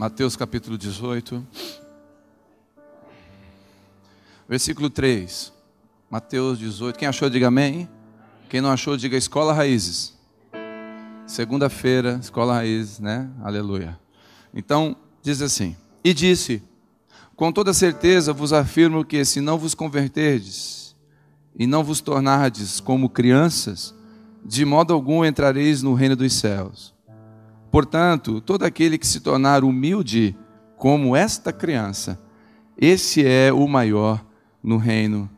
Mateus capítulo 18, versículo 3. Mateus 18. Quem achou, diga amém. Quem não achou, diga Escola Raízes. Segunda-feira, Escola Raízes, né? Aleluia. Então, diz assim: E disse: Com toda certeza vos afirmo que se não vos converterdes e não vos tornardes como crianças, de modo algum entrareis no reino dos céus. Portanto, todo aquele que se tornar humilde como esta criança, esse é o maior no reino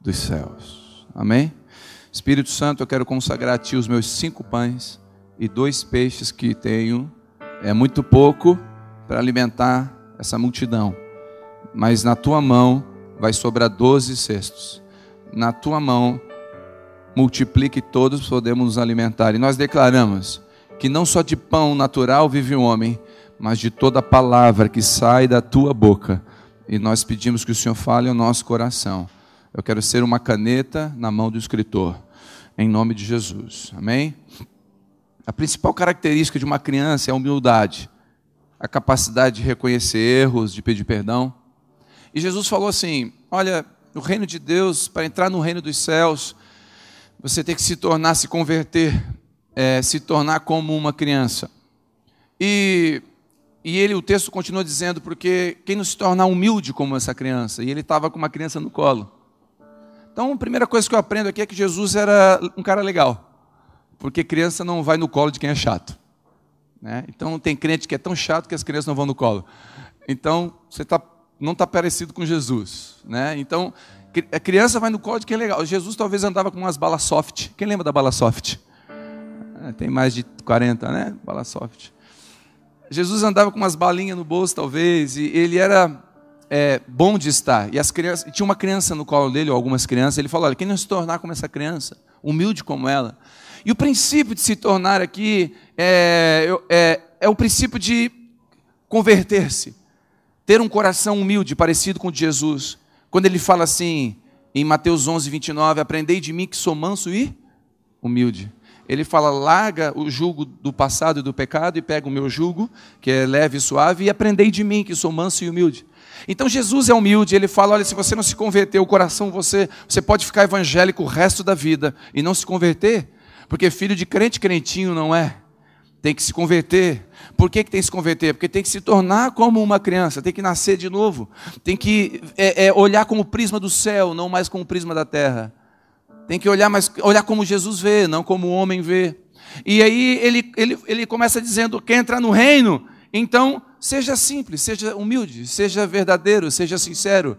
dos céus. Amém? Espírito Santo, eu quero consagrar a Ti os meus cinco pães e dois peixes que tenho. É muito pouco para alimentar essa multidão, mas na Tua mão vai sobrar doze cestos. Na Tua mão, multiplique todos, podemos nos alimentar. E nós declaramos que não só de pão natural vive o homem, mas de toda palavra que sai da tua boca. E nós pedimos que o Senhor fale ao nosso coração. Eu quero ser uma caneta na mão do escritor, em nome de Jesus. Amém? A principal característica de uma criança é a humildade, a capacidade de reconhecer erros, de pedir perdão. E Jesus falou assim: Olha, o reino de Deus, para entrar no reino dos céus, você tem que se tornar, se converter é, se tornar como uma criança. E, e ele, o texto continua dizendo, porque quem não se tornar humilde como essa criança? E ele estava com uma criança no colo. Então, a primeira coisa que eu aprendo aqui é que Jesus era um cara legal. Porque criança não vai no colo de quem é chato. Né? Então, tem crente que é tão chato que as crianças não vão no colo. Então, você tá, não está parecido com Jesus. Né? Então, a criança vai no colo de quem é legal. Jesus talvez andava com umas balas soft. Quem lembra da bala soft? É, tem mais de 40, né? Bala soft. Jesus andava com umas balinhas no bolso, talvez, e ele era é, bom de estar. E as crianças, tinha uma criança no colo dele, ou algumas crianças, ele falou: olha, quem não se tornar como essa criança, humilde como ela. E o princípio de se tornar aqui é, é, é o princípio de converter-se, ter um coração humilde, parecido com o de Jesus. Quando ele fala assim, em Mateus 11, 29, aprendei de mim que sou manso e humilde ele fala: larga o jugo do passado e do pecado e pega o meu jugo, que é leve e suave, e aprendei de mim, que sou manso e humilde. Então Jesus é humilde, ele fala: olha, se você não se converter, o coração você, você pode ficar evangélico o resto da vida e não se converter, porque filho de crente, crentinho não é. Tem que se converter. Por que, que tem que se converter? Porque tem que se tornar como uma criança, tem que nascer de novo, tem que é, é, olhar como o prisma do céu, não mais como o prisma da terra. Tem que olhar, mas olhar como Jesus vê, não como o homem vê. E aí ele, ele, ele começa dizendo: quer entrar no reino? Então seja simples, seja humilde, seja verdadeiro, seja sincero.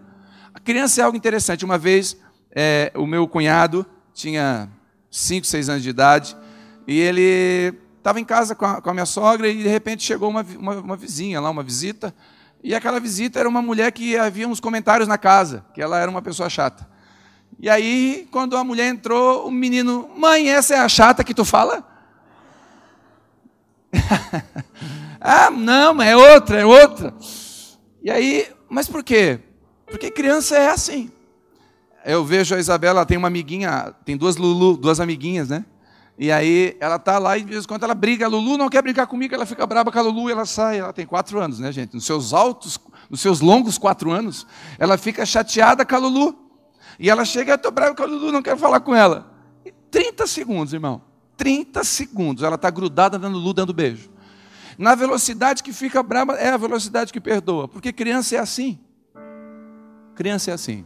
A criança é algo interessante. Uma vez, é, o meu cunhado tinha 5, 6 anos de idade, e ele estava em casa com a, com a, minha sogra, e de repente chegou uma, uma, uma vizinha lá, uma visita, e aquela visita era uma mulher que havia uns comentários na casa, que ela era uma pessoa chata. E aí, quando a mulher entrou, o menino, mãe, essa é a chata que tu fala? ah, não, é outra, é outra. E aí, mas por quê? Porque criança é assim. Eu vejo a Isabela, ela tem uma amiguinha, tem duas Lulu, duas amiguinhas, né? E aí ela tá lá e de vez em quando ela briga, a Lulu não quer brincar comigo, ela fica brava com a Lulu e ela sai. Ela tem quatro anos, né, gente? Nos seus altos, nos seus longos quatro anos, ela fica chateada com a Lulu. E ela chega, eu estou brava com a Lulu, não quero falar com ela. E 30 segundos, irmão. 30 segundos. Ela está grudada na Lulu dando beijo. Na velocidade que fica brava, é a velocidade que perdoa. Porque criança é assim. Criança é assim.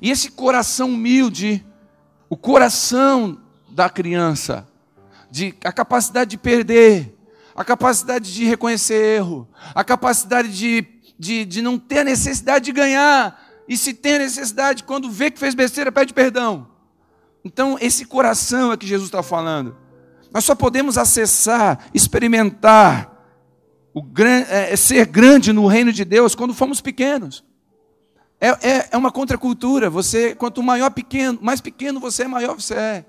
E esse coração humilde, o coração da criança, de, a capacidade de perder, a capacidade de reconhecer erro, a capacidade de, de, de não ter a necessidade de ganhar, e se tem necessidade, quando vê que fez besteira, pede perdão. Então, esse coração é que Jesus está falando. Nós só podemos acessar, experimentar, o, é, é, ser grande no reino de Deus quando fomos pequenos. É, é, é uma contracultura. Você, quanto maior pequeno, mais pequeno você é, maior você é.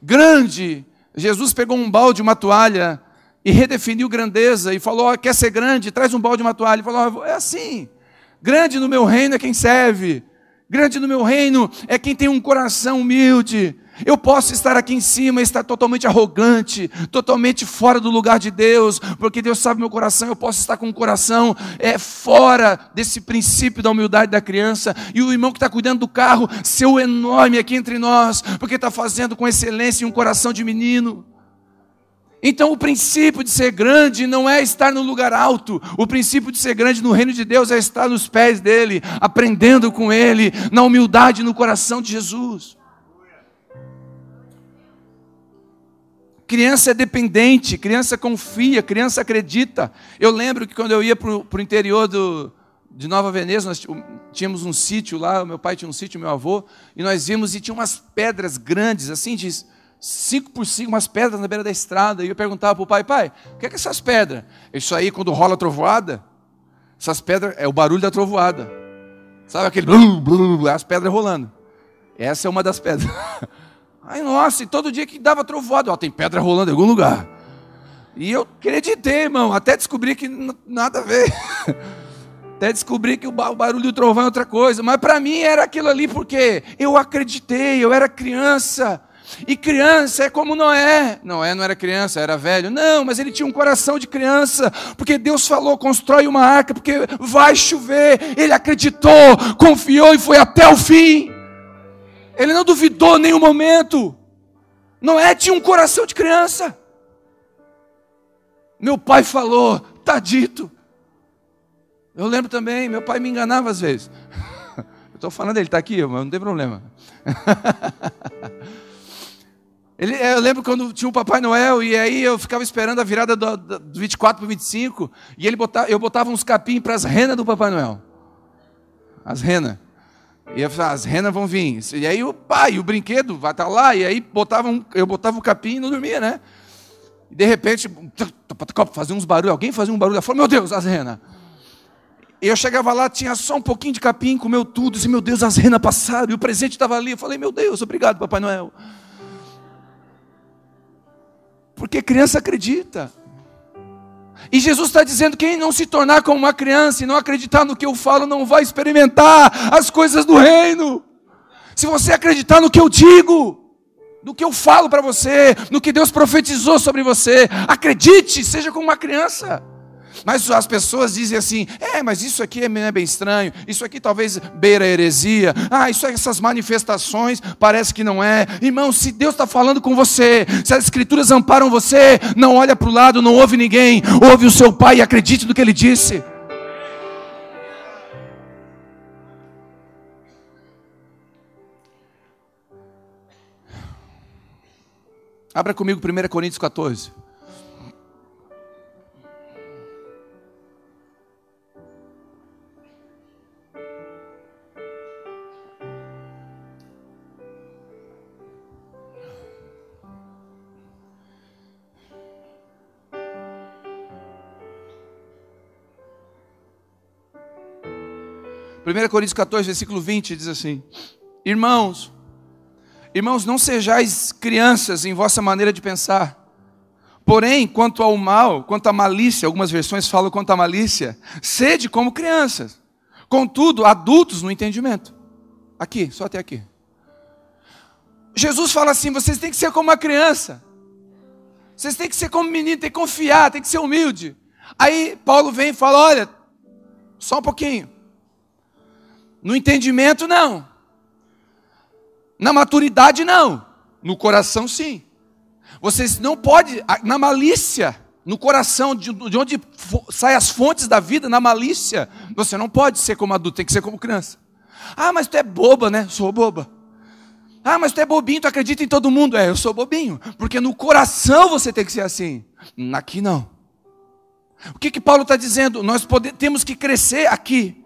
Grande. Jesus pegou um balde, uma toalha e redefiniu grandeza e falou: oh, quer ser grande? Traz um balde, uma toalha. E falou: oh, é assim. Grande no meu reino é quem serve. Grande no meu reino é quem tem um coração humilde. Eu posso estar aqui em cima e estar totalmente arrogante, totalmente fora do lugar de Deus, porque Deus sabe meu coração. Eu posso estar com o coração é, fora desse princípio da humildade da criança. E o irmão que está cuidando do carro, seu enorme aqui entre nós, porque está fazendo com excelência um coração de menino. Então, o princípio de ser grande não é estar no lugar alto, o princípio de ser grande no reino de Deus é estar nos pés dele, aprendendo com ele, na humildade no coração de Jesus. Criança é dependente, criança confia, criança acredita. Eu lembro que quando eu ia para o interior do, de Nova Veneza, nós tínhamos um sítio lá, meu pai tinha um sítio, meu avô, e nós vimos e tinha umas pedras grandes, assim, de cinco por cinco, umas pedras na beira da estrada. E eu perguntava para o pai, pai, o que é, que essas pedras? Isso aí, quando rola a trovoada, essas pedras é o barulho da trovoada. Sabe aquele blum, blum, as pedras rolando. Essa é uma das pedras. Ai, nossa, e todo dia que dava trovoada, ó, tem pedra rolando em algum lugar. E eu acreditei, irmão, até descobri que nada a ver. até descobri que o barulho do trovão é outra coisa. Mas para mim era aquilo ali porque eu acreditei, eu era criança. E criança é como Noé. Noé não era criança, era velho. Não, mas ele tinha um coração de criança, porque Deus falou: constrói uma arca, porque vai chover. Ele acreditou, confiou e foi até o fim. Ele não duvidou em nenhum momento. Noé tinha um coração de criança. Meu pai falou, está dito. Eu lembro também, meu pai me enganava às vezes. Eu estou falando dele, está aqui, mas não tem problema. Ele, eu lembro quando tinha o Papai Noel, e aí eu ficava esperando a virada do, do 24 para o 25, e ele botava, eu botava uns capim para as renas do Papai Noel. As renas. E eu falava, as renas vão vir. E aí o pai, o brinquedo vai estar tá lá, e aí botava um, eu botava o capim e não dormia, né? E de repente, fazia uns barulhos, alguém fazia um barulho, eu falei, meu Deus, as renas. E eu chegava lá, tinha só um pouquinho de capim, comeu tudo, e meu Deus, as renas passaram, e o presente estava ali. Eu falei, meu Deus, obrigado, Papai Noel. Porque criança acredita. E Jesus está dizendo: quem não se tornar como uma criança e não acreditar no que eu falo, não vai experimentar as coisas do reino. Se você acreditar no que eu digo, no que eu falo para você, no que Deus profetizou sobre você, acredite, seja como uma criança. Mas as pessoas dizem assim: é, mas isso aqui é, é bem estranho, isso aqui talvez beira heresia, ah, isso, essas manifestações parece que não é. Irmão, se Deus está falando com você, se as Escrituras amparam você, não olha para o lado, não ouve ninguém, ouve o seu pai e acredite no que ele disse. Abra comigo 1 Coríntios 14. 1 Coríntios 14, versículo 20 diz assim: Irmãos, irmãos, não sejais crianças em vossa maneira de pensar. Porém, quanto ao mal, quanto à malícia, algumas versões falam quanto à malícia, sede como crianças. Contudo, adultos no entendimento. Aqui, só até aqui. Jesus fala assim: vocês têm que ser como uma criança. Vocês têm que ser como menino, tem que confiar, tem que ser humilde. Aí Paulo vem e fala: olha, só um pouquinho. No entendimento, não. Na maturidade, não. No coração, sim. Vocês não pode, na malícia, no coração, de, de onde saem as fontes da vida, na malícia, você não pode ser como adulto, tem que ser como criança. Ah, mas tu é boba, né? Sou boba. Ah, mas tu é bobinho, tu acredita em todo mundo. É, eu sou bobinho. Porque no coração você tem que ser assim. Aqui não. O que que Paulo está dizendo? Nós pode, temos que crescer aqui.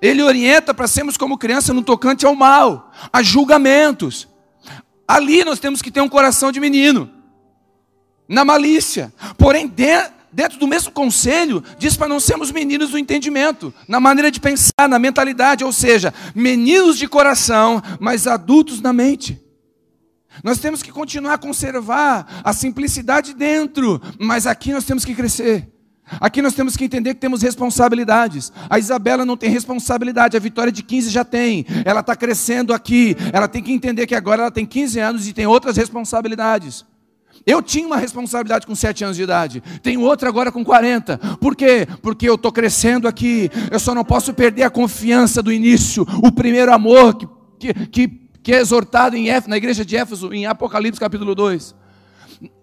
Ele orienta para sermos como criança no tocante ao mal, a julgamentos. Ali nós temos que ter um coração de menino, na malícia. Porém, dentro do mesmo conselho, diz para não sermos meninos do entendimento, na maneira de pensar, na mentalidade, ou seja, meninos de coração, mas adultos na mente. Nós temos que continuar a conservar a simplicidade dentro, mas aqui nós temos que crescer. Aqui nós temos que entender que temos responsabilidades. A Isabela não tem responsabilidade, a Vitória de 15 já tem. Ela está crescendo aqui. Ela tem que entender que agora ela tem 15 anos e tem outras responsabilidades. Eu tinha uma responsabilidade com 7 anos de idade, tenho outra agora com 40. Por quê? Porque eu estou crescendo aqui. Eu só não posso perder a confiança do início, o primeiro amor que, que, que, que é exortado em Éfeso, na igreja de Éfeso, em Apocalipse capítulo 2.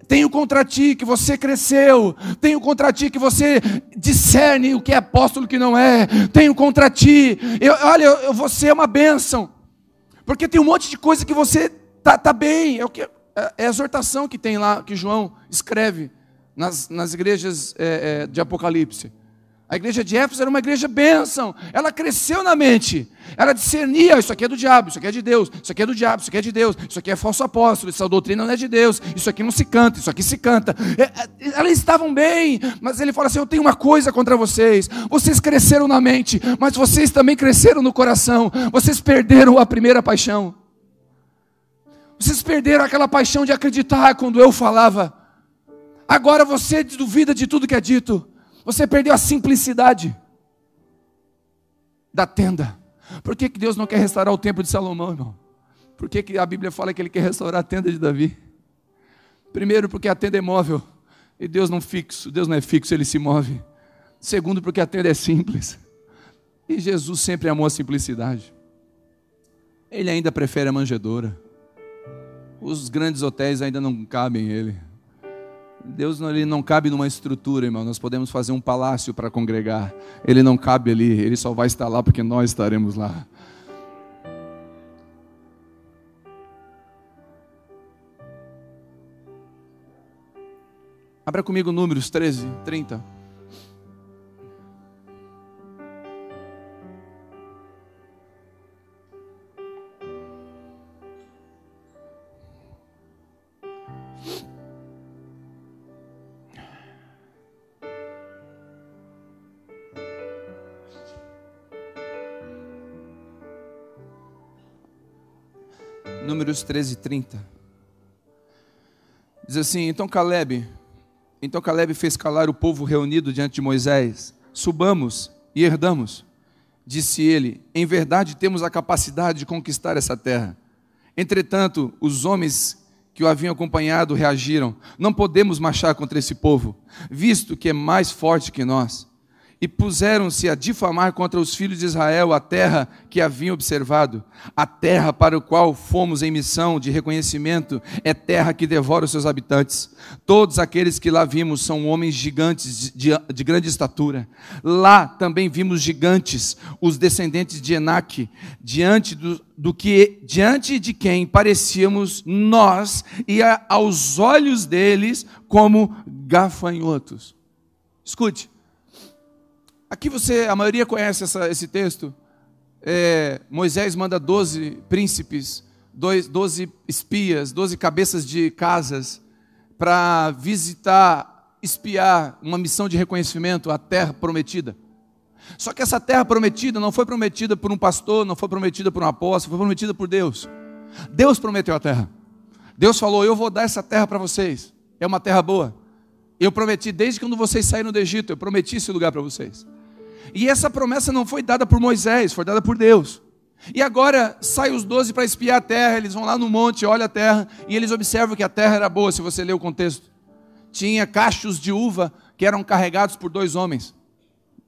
Tenho contra ti que você cresceu. Tenho contra ti que você discerne o que é apóstolo e o que não é. Tenho contra ti. Eu, olha, eu, você é uma bênção. Porque tem um monte de coisa que você tá, tá bem. É, o que, é, é a exortação que tem lá, que João escreve nas, nas igrejas é, é, de Apocalipse. A igreja de Éfeso era uma igreja bênção. Ela cresceu na mente. Ela discernia: isso aqui é do diabo, isso aqui é de Deus, isso aqui é do diabo, isso aqui é de Deus, isso aqui é falso apóstolo, essa doutrina não é de Deus, isso aqui não se canta, isso aqui se canta. É, é, elas estavam bem, mas ele fala assim: eu tenho uma coisa contra vocês. Vocês cresceram na mente, mas vocês também cresceram no coração. Vocês perderam a primeira paixão. Vocês perderam aquela paixão de acreditar quando eu falava. Agora você duvida de tudo que é dito. Você perdeu a simplicidade da tenda. Por que, que Deus não quer restaurar o templo de Salomão, irmão? Por que, que a Bíblia fala que Ele quer restaurar a tenda de Davi? Primeiro, porque a tenda é móvel. E Deus não fixo, Deus não é fixo, Ele se move. Segundo, porque a tenda é simples. E Jesus sempre amou a simplicidade. Ele ainda prefere a manjedoura. Os grandes hotéis ainda não cabem ele. Deus ele não cabe numa estrutura, irmão. Nós podemos fazer um palácio para congregar. Ele não cabe ali, ele só vai estar lá porque nós estaremos lá. Abra comigo números 13, 30. Números 13, 30. Diz assim: Então Caleb, então Caleb fez calar o povo reunido diante de Moisés. Subamos e herdamos. Disse ele: Em verdade temos a capacidade de conquistar essa terra. Entretanto, os homens que o haviam acompanhado reagiram: Não podemos marchar contra esse povo, visto que é mais forte que nós e puseram-se a difamar contra os filhos de Israel a terra que haviam observado. A terra para a qual fomos em missão de reconhecimento é terra que devora os seus habitantes. Todos aqueles que lá vimos são homens gigantes de, de, de grande estatura. Lá também vimos gigantes, os descendentes de Enaque, diante do, do que diante de quem parecíamos nós e a, aos olhos deles como gafanhotos. Escute, Aqui você, a maioria conhece essa, esse texto. É, Moisés manda doze príncipes, doze espias, doze cabeças de casas para visitar, espiar uma missão de reconhecimento à terra prometida. Só que essa terra prometida não foi prometida por um pastor, não foi prometida por um apóstolo, foi prometida por Deus. Deus prometeu a terra. Deus falou: Eu vou dar essa terra para vocês. É uma terra boa. Eu prometi desde quando vocês saíram do Egito, eu prometi esse lugar para vocês. E essa promessa não foi dada por Moisés, foi dada por Deus. E agora saem os doze para espiar a terra, eles vão lá no monte, olham a terra, e eles observam que a terra era boa, se você ler o contexto. Tinha cachos de uva que eram carregados por dois homens.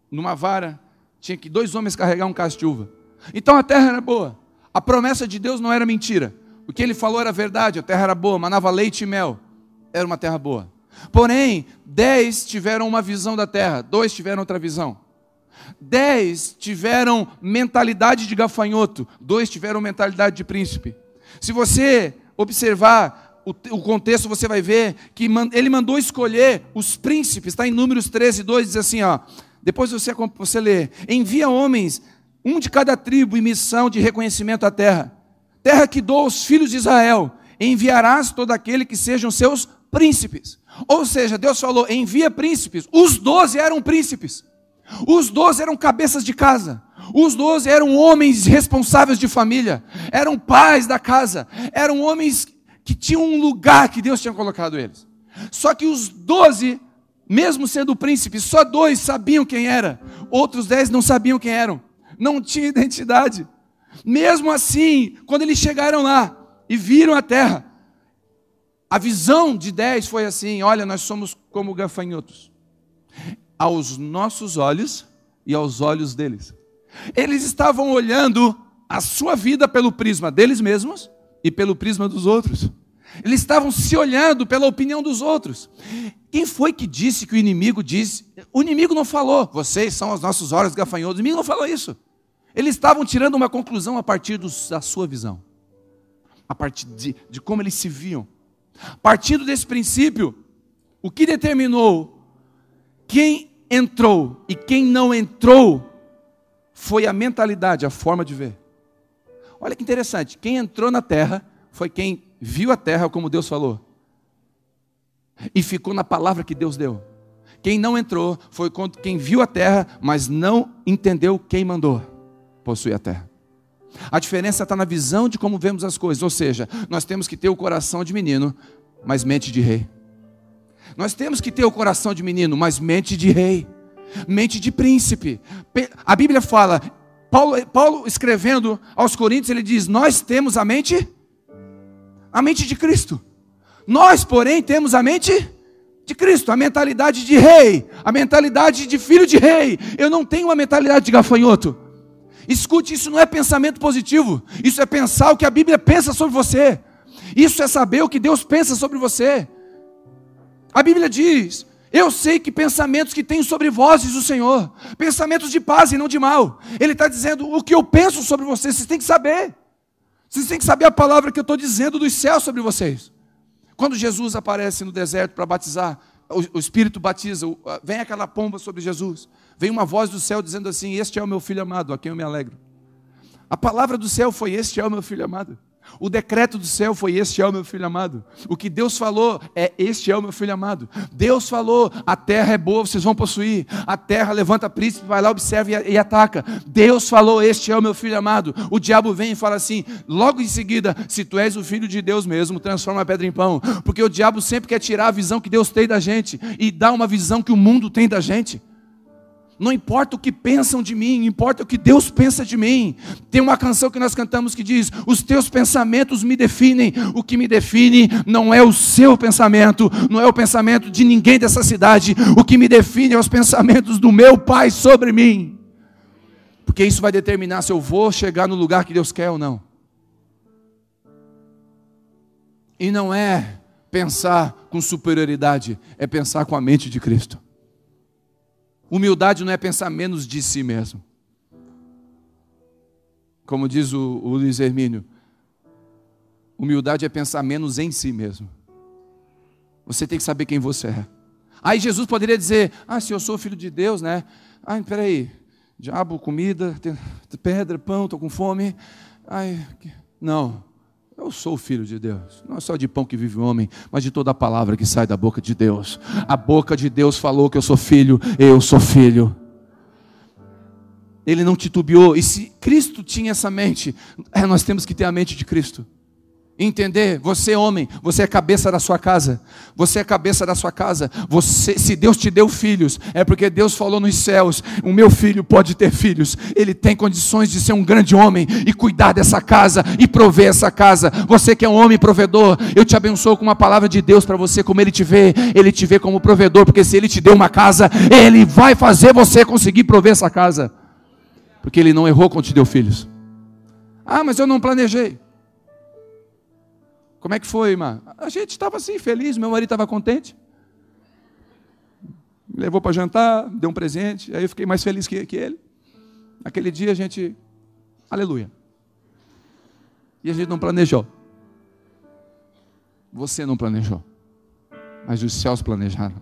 Numa vara, tinha que dois homens carregar um cacho de uva. Então a terra era boa. A promessa de Deus não era mentira. O que ele falou era verdade, a terra era boa, manava leite e mel. Era uma terra boa. Porém, dez tiveram uma visão da terra, dois tiveram outra visão. Dez tiveram mentalidade de gafanhoto, dois tiveram mentalidade de príncipe. Se você observar o, o contexto, você vai ver que man, ele mandou escolher os príncipes, está em Números 13, 2, diz assim: ó, depois você, você lê: envia homens, um de cada tribo, em missão de reconhecimento à terra, terra que dou aos filhos de Israel, enviarás todo aquele que sejam seus príncipes. Ou seja, Deus falou: envia príncipes, os doze eram príncipes. Os doze eram cabeças de casa. Os doze eram homens responsáveis de família. Eram pais da casa. Eram homens que tinham um lugar que Deus tinha colocado eles. Só que os doze mesmo sendo príncipe, só dois sabiam quem era, outros dez não sabiam quem eram, não tinha identidade. Mesmo assim, quando eles chegaram lá e viram a terra, a visão de dez foi assim: olha, nós somos como gafanhotos, aos nossos olhos e aos olhos deles. Eles estavam olhando a sua vida pelo prisma deles mesmos e pelo prisma dos outros. Eles estavam se olhando pela opinião dos outros. Quem foi que disse que o inimigo disse? O inimigo não falou, vocês são os nossos olhos gafanhotos. O inimigo não falou isso. Eles estavam tirando uma conclusão a partir da sua visão, a partir de, de como eles se viam. Partindo desse princípio, o que determinou quem entrou e quem não entrou foi a mentalidade, a forma de ver. Olha que interessante, quem entrou na terra foi quem viu a terra como Deus falou e ficou na palavra que Deus deu. Quem não entrou foi quem viu a terra, mas não entendeu quem mandou possuir a terra. A diferença está na visão de como vemos as coisas, ou seja, nós temos que ter o coração de menino, mas mente de rei. Nós temos que ter o coração de menino, mas mente de rei, mente de príncipe. A Bíblia fala, Paulo, Paulo escrevendo aos Coríntios, ele diz: Nós temos a mente, a mente de Cristo. Nós, porém, temos a mente de Cristo, a mentalidade de rei, a mentalidade de filho de rei. Eu não tenho uma mentalidade de gafanhoto. Escute, isso não é pensamento positivo, isso é pensar o que a Bíblia pensa sobre você. Isso é saber o que Deus pensa sobre você. A Bíblia diz: Eu sei que pensamentos que tenho sobre vós, diz o Senhor, pensamentos de paz e não de mal. Ele está dizendo: O que eu penso sobre vocês, vocês têm que saber. Vocês têm que saber a palavra que eu estou dizendo dos céus sobre vocês. Quando Jesus aparece no deserto para batizar, o, Espírito batiza, vem aquela pomba sobre Jesus, vem uma voz do céu dizendo assim: Este é o meu filho amado, a quem eu me alegro. A palavra do céu foi: Este é o meu filho amado. O decreto do céu foi: Este é o meu filho amado. O que Deus falou é: Este é o meu filho amado. Deus falou: A terra é boa, vocês vão possuir. A terra levanta príncipe, vai lá, observa e, e ataca. Deus falou: Este é o meu filho amado. O diabo vem e fala assim, logo em seguida: Se tu és o filho de Deus mesmo, transforma a pedra em pão. Porque o diabo sempre quer tirar a visão que Deus tem da gente e dar uma visão que o mundo tem da gente. Não importa o que pensam de mim, importa o que Deus pensa de mim. Tem uma canção que nós cantamos que diz: Os teus pensamentos me definem. O que me define não é o seu pensamento, não é o pensamento de ninguém dessa cidade. O que me define é os pensamentos do meu Pai sobre mim. Porque isso vai determinar se eu vou chegar no lugar que Deus quer ou não. E não é pensar com superioridade, é pensar com a mente de Cristo. Humildade não é pensar menos de si mesmo. Como diz o, o Luiz Hermínio, humildade é pensar menos em si mesmo. Você tem que saber quem você é. Aí Jesus poderia dizer: Ah, se eu sou filho de Deus, né? Ai, peraí, diabo, comida, pedra, pão, estou com fome. Ai, não. Eu sou filho de Deus. Não é só de pão que vive o homem, mas de toda a palavra que sai da boca de Deus. A boca de Deus falou que eu sou filho, eu sou filho. Ele não titubeou. E se Cristo tinha essa mente, é, nós temos que ter a mente de Cristo. Entender, você homem, você é cabeça da sua casa. Você é cabeça da sua casa. Você, se Deus te deu filhos, é porque Deus falou nos céus: "O meu filho pode ter filhos. Ele tem condições de ser um grande homem e cuidar dessa casa e prover essa casa. Você que é um homem provedor, eu te abençoo com uma palavra de Deus para você, como ele te vê, ele te vê como provedor, porque se ele te deu uma casa, ele vai fazer você conseguir prover essa casa. Porque ele não errou quando te deu filhos. Ah, mas eu não planejei. Como é que foi, irmã? A gente estava assim, feliz, meu marido estava contente. Me levou para jantar, deu um presente, aí eu fiquei mais feliz que, que ele. Aquele dia a gente, aleluia. E a gente não planejou. Você não planejou, mas os céus planejaram.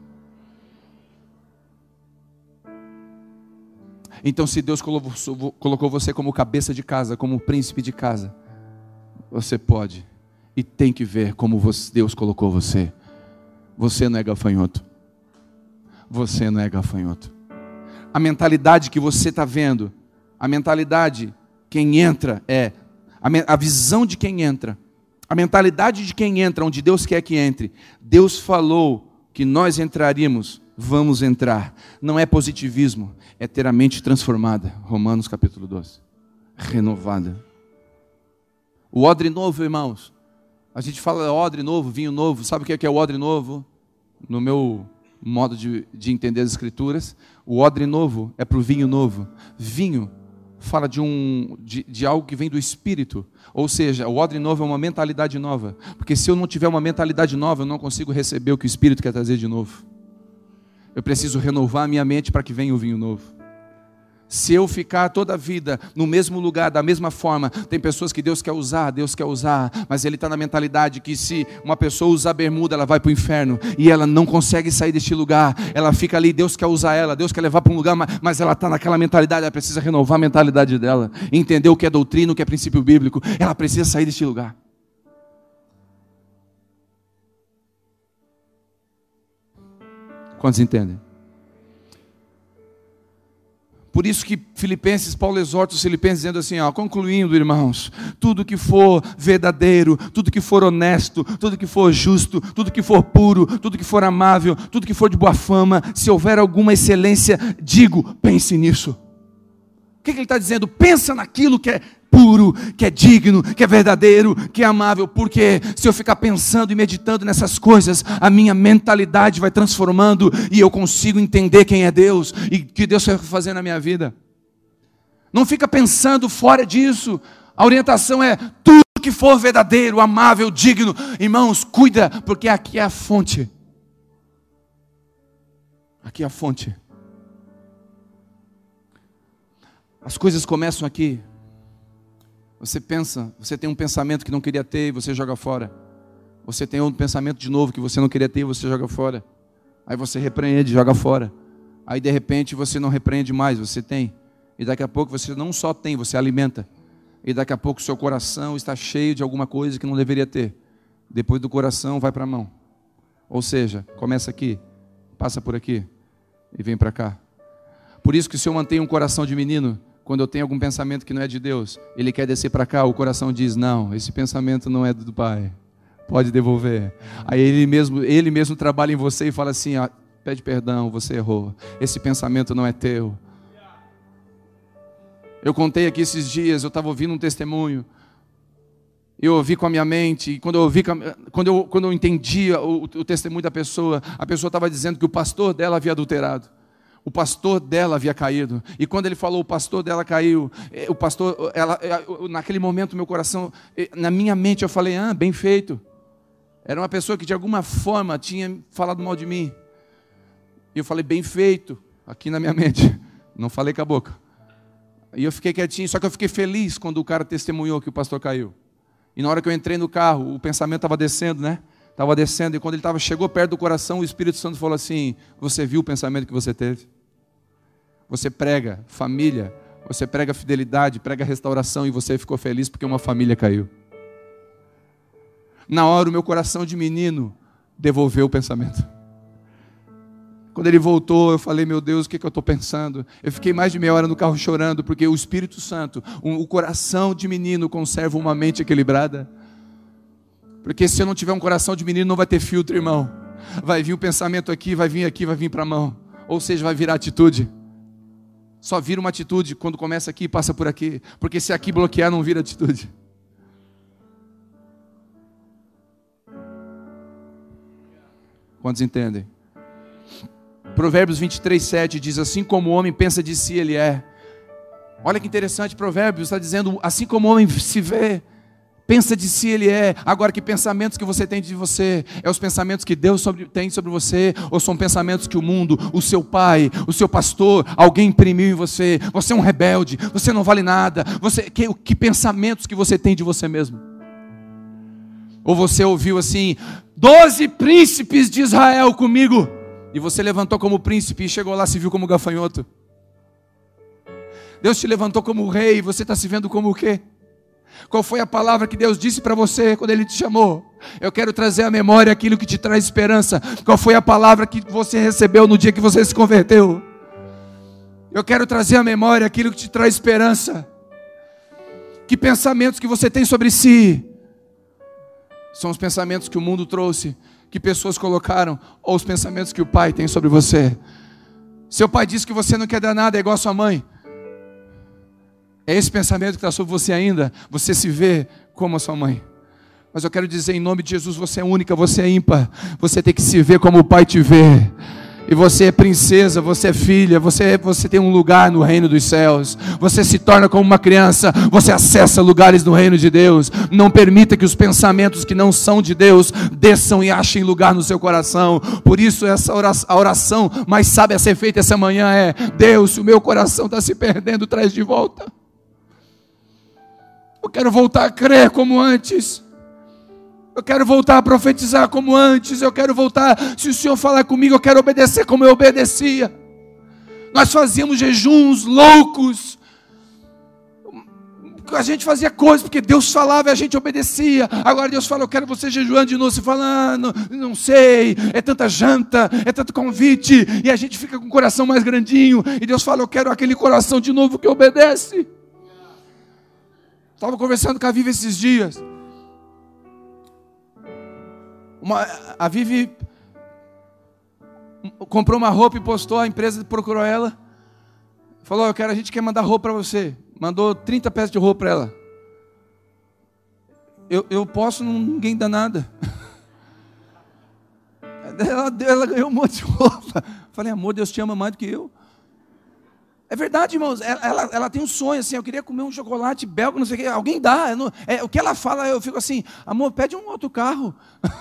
Então, se Deus colocou você como cabeça de casa, como príncipe de casa, você pode e tem que ver como Deus colocou você. Você não é gafanhoto. Você não é gafanhoto. A mentalidade que você está vendo, a mentalidade, quem entra é, a, visão de quem entra, a mentalidade de quem entra, onde Deus quer que entre. Deus falou que nós entraríamos vamos entrar. Não é positivismo, é ter a mente transformada. Romanos capítulo 12. Renovada. O odre novo, irmãos. A gente fala odre novo, vinho novo. Sabe o que é, é o odre novo? No meu modo de, de entender as escrituras, o odre novo é para o vinho novo. Vinho fala de, um, de, de, algo que vem do espírito. Ou seja, o odre novo é uma mentalidade nova. Porque se eu não tiver uma mentalidade nova, eu não consigo receber o que o espírito quer trazer de novo. Eu preciso renovar a minha mente para que venha o vinho novo. Se eu ficar toda a vida no mesmo lugar, da mesma forma, tem pessoas que Deus quer usar, Deus quer usar, mas ele está na mentalidade que se uma pessoa usar bermuda, ela vai para o inferno e ela não consegue sair deste lugar, ela fica ali, Deus quer usar ela, Deus quer levar para um lugar, mas ela está naquela mentalidade, ela precisa renovar a mentalidade dela, entender o que é doutrina, o que é princípio bíblico, ela precisa sair deste lugar. Quantos entendem? Por isso que Filipenses, Paulo exorta os Filipenses dizendo assim, ó, concluindo, irmãos, tudo que for verdadeiro, tudo que for honesto, tudo que for justo, tudo que for puro, tudo que for amável, tudo que for de boa fama, se houver alguma excelência, digo, pense nisso. Que, que ele está dizendo? Pensa naquilo que é puro, que é digno, que é verdadeiro, que é amável, porque se eu ficar pensando e meditando nessas coisas, a minha mentalidade vai transformando e eu consigo entender quem é Deus e que Deus quer fazer na minha vida. Não fica pensando fora disso. A orientação é tudo que for verdadeiro, amável, digno. Irmãos, cuida, porque aqui é a fonte. Aqui é a fonte. As coisas começam aqui. Você pensa, você tem um pensamento que não queria ter e você joga fora. Você tem outro pensamento de novo que você não queria ter e você joga fora. Aí você repreende, joga fora. Aí de repente você não repreende mais, você tem. E daqui a pouco você não só tem, você alimenta. E daqui a pouco seu coração está cheio de alguma coisa que não deveria ter. Depois do coração vai para a mão. Ou seja, começa aqui, passa por aqui e vem para cá. Por isso que se eu mantenho um coração de menino, quando eu tenho algum pensamento que não é de Deus, ele quer descer para cá, o coração diz: "Não, esse pensamento não é do Pai. Pode devolver". Aí ele mesmo, ele mesmo trabalha em você e fala assim: ah, "Pede perdão, você errou. Esse pensamento não é teu". Eu contei aqui esses dias, eu estava ouvindo um testemunho. Eu ouvi com a minha mente, e quando eu ouvi, quando eu, quando eu entendi o, o testemunho da pessoa, a pessoa estava dizendo que o pastor dela havia adulterado o pastor dela havia caído. E quando ele falou, o pastor dela caiu, eh, o pastor, ela, eh, naquele momento, meu coração, eh, na minha mente, eu falei, ah, bem feito. Era uma pessoa que de alguma forma tinha falado mal de mim. E eu falei, bem feito, aqui na minha mente. Não falei com a boca. E eu fiquei quietinho, só que eu fiquei feliz quando o cara testemunhou que o pastor caiu. E na hora que eu entrei no carro, o pensamento estava descendo, né? Estava descendo, e quando ele tava, chegou perto do coração, o Espírito Santo falou assim: Você viu o pensamento que você teve? Você prega família, você prega fidelidade, prega restauração e você ficou feliz porque uma família caiu. Na hora, o meu coração de menino devolveu o pensamento. Quando ele voltou, eu falei, meu Deus, o que, que eu estou pensando? Eu fiquei mais de meia hora no carro chorando, porque o Espírito Santo, o coração de menino conserva uma mente equilibrada. Porque se eu não tiver um coração de menino, não vai ter filtro, irmão. Vai vir o pensamento aqui, vai vir aqui, vai vir para a mão. Ou seja, vai virar atitude. Só vira uma atitude quando começa aqui e passa por aqui. Porque se aqui bloquear, não vira atitude. Quantos entendem? Provérbios 23, 7 diz: Assim como o homem pensa de si, ele é. Olha que interessante, Provérbios está dizendo: Assim como o homem se vê, pensa de si ele é. Agora, que pensamentos que você tem de você? É os pensamentos que Deus sobre, tem sobre você? Ou são pensamentos que o mundo, o seu pai, o seu pastor, alguém imprimiu em você? Você é um rebelde, você não vale nada. Você, que, que pensamentos que você tem de você mesmo? Ou você ouviu assim, doze príncipes de Israel comigo, e você levantou como príncipe e chegou lá se viu como gafanhoto? Deus te levantou como rei, e você está se vendo como o quê? Qual foi a palavra que Deus disse para você quando Ele te chamou? Eu quero trazer à memória aquilo que te traz esperança. Qual foi a palavra que você recebeu no dia que você se converteu? Eu quero trazer à memória aquilo que te traz esperança. Que pensamentos que você tem sobre si? São os pensamentos que o mundo trouxe, que pessoas colocaram ou os pensamentos que o pai tem sobre você. Seu pai disse que você não quer dar nada, é igual a sua mãe. É esse pensamento que está sobre você ainda. Você se vê como a sua mãe. Mas eu quero dizer em nome de Jesus: você é única, você é ímpar. Você tem que se ver como o Pai te vê. E você é princesa, você é filha, você, você tem um lugar no reino dos céus. Você se torna como uma criança, você acessa lugares no reino de Deus. Não permita que os pensamentos que não são de Deus desçam e achem lugar no seu coração. Por isso, essa oração, a oração mais sábia a ser feita essa manhã é: Deus, o meu coração está se perdendo, traz de volta. Eu quero voltar a crer como antes. Eu quero voltar a profetizar como antes. Eu quero voltar. Se o Senhor falar comigo, eu quero obedecer como eu obedecia. Nós fazíamos jejuns loucos. A gente fazia coisas porque Deus falava e a gente obedecia. Agora Deus fala, eu quero você jejuando de novo. Você fala, ah, não, não sei, é tanta janta, é tanto convite. E a gente fica com o coração mais grandinho. E Deus fala, eu quero aquele coração de novo que obedece. Estava conversando com a Viva esses dias. Uma, a Vivi comprou uma roupa e postou, a empresa procurou ela. Falou, eu quero, a gente quer mandar roupa para você. Mandou 30 peças de roupa para ela. Eu, eu posso, ninguém dá nada. Ela, ela ganhou um monte de roupa. Falei, amor, Deus te ama mais do que eu. É verdade, irmãos. Ela, ela, tem um sonho assim. Eu queria comer um chocolate belga, não sei o quê. Alguém dá. Não, é, o que ela fala, eu fico assim: amor, pede um outro carro.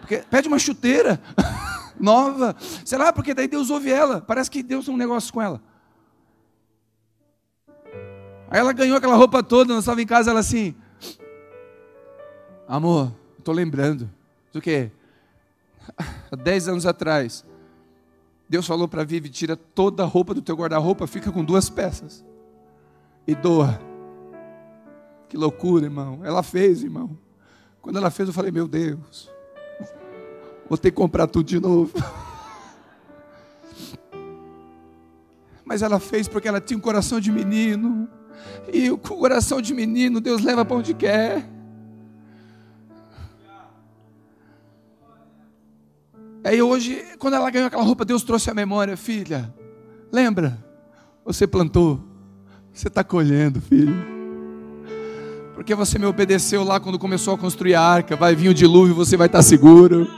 Porque, pede uma chuteira nova. Sei lá, porque daí Deus ouve ela. Parece que Deus tem um negócio com ela. Aí ela ganhou aquela roupa toda, nós estávamos em casa, ela assim. Amor, estou lembrando. Do que? Há dez anos atrás, Deus falou para Vivi: tira toda a roupa do teu guarda-roupa, fica com duas peças. E doa. Que loucura, irmão. Ela fez, irmão. Quando ela fez, eu falei: Meu Deus, Vou ter que comprar tudo de novo. Mas ela fez porque ela tinha um coração de menino. E o coração de menino, Deus leva para onde quer. Aí hoje, quando ela ganhou aquela roupa, Deus trouxe a memória, filha. Lembra? Você plantou, você está colhendo, filho. Porque você me obedeceu lá quando começou a construir a arca. Vai vir o dilúvio, você vai estar seguro.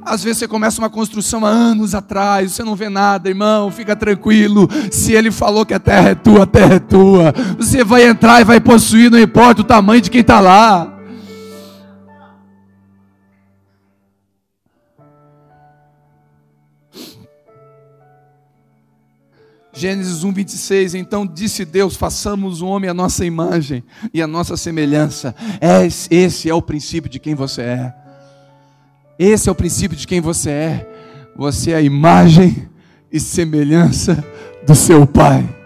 Às vezes você começa uma construção há anos atrás, você não vê nada, irmão, fica tranquilo. Se ele falou que a terra é tua, a terra é tua. Você vai entrar e vai possuir, não importa o tamanho de quem está lá. Gênesis 1, 26. Então disse Deus: façamos o homem a nossa imagem e a nossa semelhança. Esse é o princípio de quem você é. Esse é o princípio de quem você é. Você é a imagem e semelhança do seu Pai.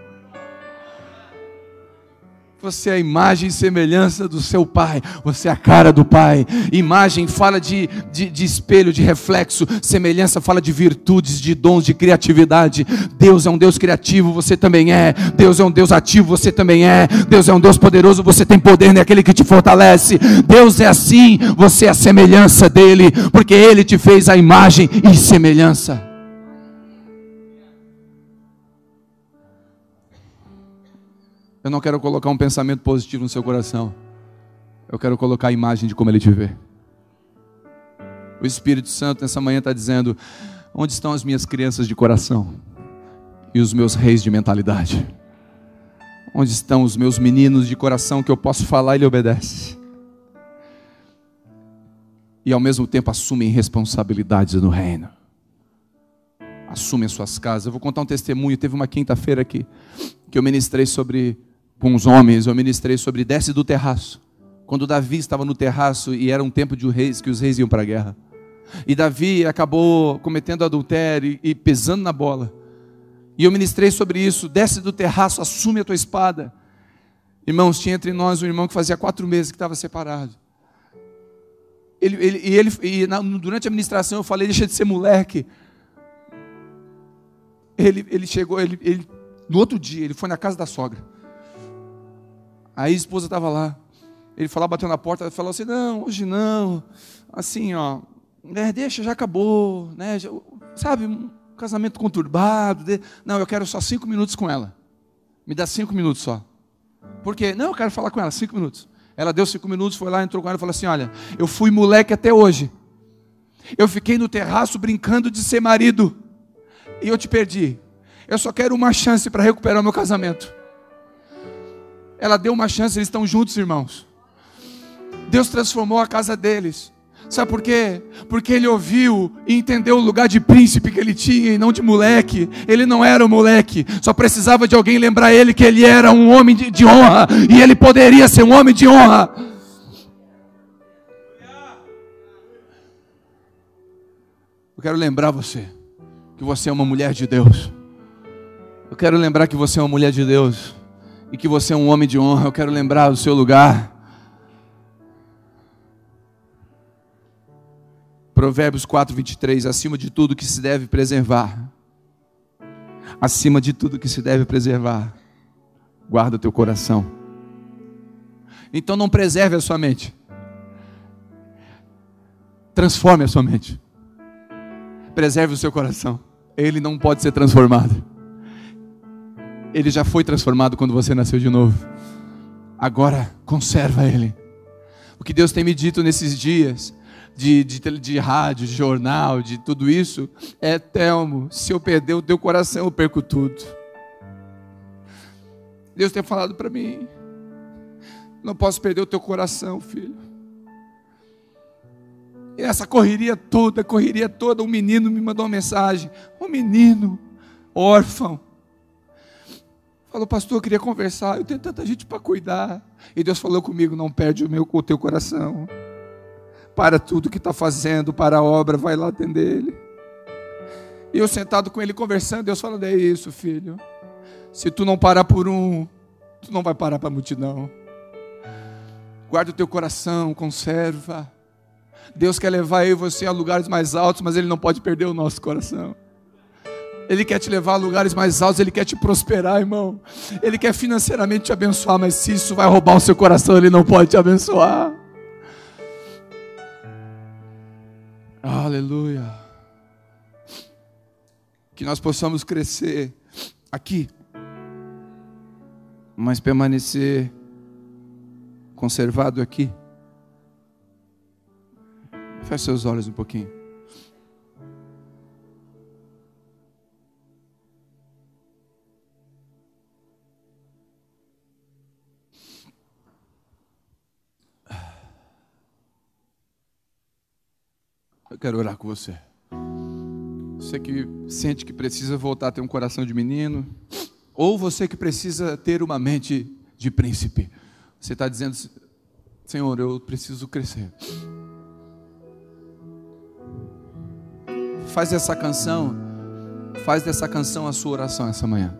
Você é a imagem e semelhança do seu pai. Você é a cara do pai. Imagem fala de, de, de, espelho, de reflexo. Semelhança fala de virtudes, de dons, de criatividade. Deus é um Deus criativo, você também é. Deus é um Deus ativo, você também é. Deus é um Deus poderoso, você tem poder naquele que te fortalece. Deus é assim, você é a semelhança dele, porque ele te fez a imagem e semelhança. Eu não quero colocar um pensamento positivo no seu coração. Eu quero colocar a imagem de como ele te vê. O Espírito Santo nessa manhã está dizendo: onde estão as minhas crianças de coração e os meus reis de mentalidade? Onde estão os meus meninos de coração que eu posso falar e ele obedece? E ao mesmo tempo assumem responsabilidades no reino. Assumem as suas casas. Eu vou contar um testemunho. Teve uma quinta-feira aqui que eu ministrei sobre com os homens, eu ministrei sobre desce do terraço. Quando Davi estava no terraço e era um tempo de reis, que os reis iam para a guerra. E Davi acabou cometendo adultério e pesando na bola. E eu ministrei sobre isso. Desce do terraço, assume a tua espada. Irmãos, tinha entre nós um irmão que fazia quatro meses que estava separado. Ele, ele, e ele, e na, durante a ministração eu falei, deixa de ser moleque. Ele, ele chegou, ele, ele, no outro dia, ele foi na casa da sogra. Aí a esposa estava lá. Ele falou, bateu na porta, falou assim: Não, hoje não. Assim, ó, É, deixa, já acabou, né? Já, sabe, um casamento conturbado. De... Não, eu quero só cinco minutos com ela. Me dá cinco minutos só. Por quê? Não, eu quero falar com ela, cinco minutos. Ela deu cinco minutos, foi lá, entrou com ela e falou assim: Olha, eu fui moleque até hoje. Eu fiquei no terraço brincando de ser marido. E eu te perdi. Eu só quero uma chance para recuperar meu casamento. Ela deu uma chance, eles estão juntos, irmãos. Deus transformou a casa deles. Sabe por quê? Porque ele ouviu e entendeu o lugar de príncipe que ele tinha e não de moleque. Ele não era um moleque, só precisava de alguém lembrar ele que ele era um homem de, de honra e ele poderia ser um homem de honra. Eu quero lembrar você que você é uma mulher de Deus. Eu quero lembrar que você é uma mulher de Deus e que você é um homem de honra. Eu quero lembrar do seu lugar. Provérbios 4, 23. Acima de tudo que se deve preservar, acima de tudo que se deve preservar, guarda o teu coração. Então não preserve a sua mente, transforme a sua mente, preserve o seu coração, ele não pode ser transformado, ele já foi transformado quando você nasceu de novo, agora conserva ele. O que Deus tem me dito nesses dias de, de, de rádio, de jornal, de tudo isso, é Telmo, se eu perder o teu coração, eu perco tudo. Deus tem falado para mim, não posso perder o teu coração, filho. E essa correria toda, correria toda, um menino me mandou uma mensagem, um menino, órfão, falou, pastor, eu queria conversar, eu tenho tanta gente para cuidar. E Deus falou comigo, não perde o, meu, o teu coração para tudo que está fazendo, para a obra, vai lá atender ele. E eu sentado com ele conversando, Deus falando: é isso, filho. Se tu não parar por um, tu não vai parar para a multidão. Guarda o teu coração, conserva. Deus quer levar eu e você a lugares mais altos, mas Ele não pode perder o nosso coração. Ele quer te levar a lugares mais altos, Ele quer te prosperar, irmão. Ele quer financeiramente te abençoar, mas se isso vai roubar o seu coração, Ele não pode te abençoar. Aleluia. Que nós possamos crescer aqui, mas permanecer conservado aqui. Feche seus olhos um pouquinho. Eu quero orar com você. Você que sente que precisa voltar a ter um coração de menino, ou você que precisa ter uma mente de príncipe. Você está dizendo, Senhor, eu preciso crescer. Faz essa canção, faz dessa canção a sua oração essa manhã.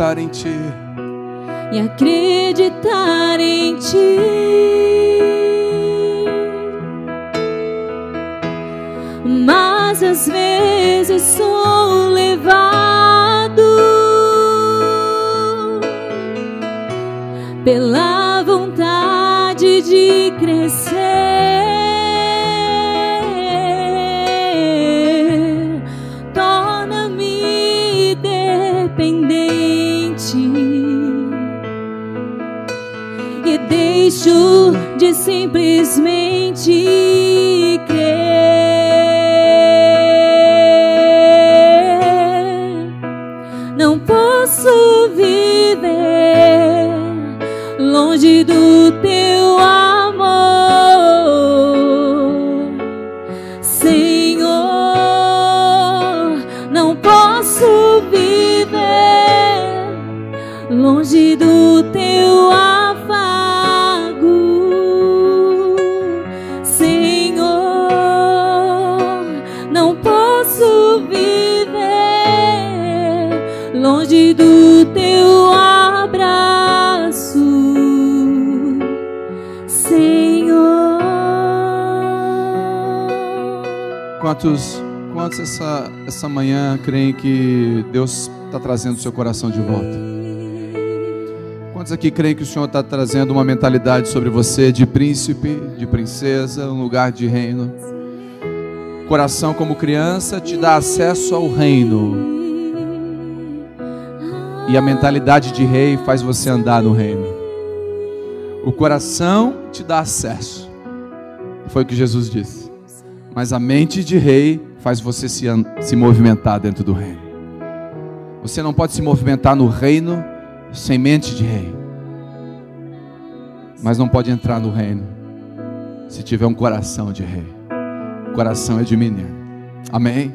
Acreditar em ti. E acreditar em ti. Deixo de simplesmente longe do teu abraço, Senhor. Quantos, quantos essa, essa manhã creem que Deus está trazendo o seu coração de volta? Quantos aqui creem que o Senhor está trazendo uma mentalidade sobre você de príncipe, de princesa, um lugar de reino? Coração como criança te dá acesso ao reino e a mentalidade de rei faz você andar no reino. O coração te dá acesso. Foi o que Jesus disse. Mas a mente de rei faz você se, se movimentar dentro do reino. Você não pode se movimentar no reino sem mente de rei. Mas não pode entrar no reino se tiver um coração de rei. O coração é de menino. Amém?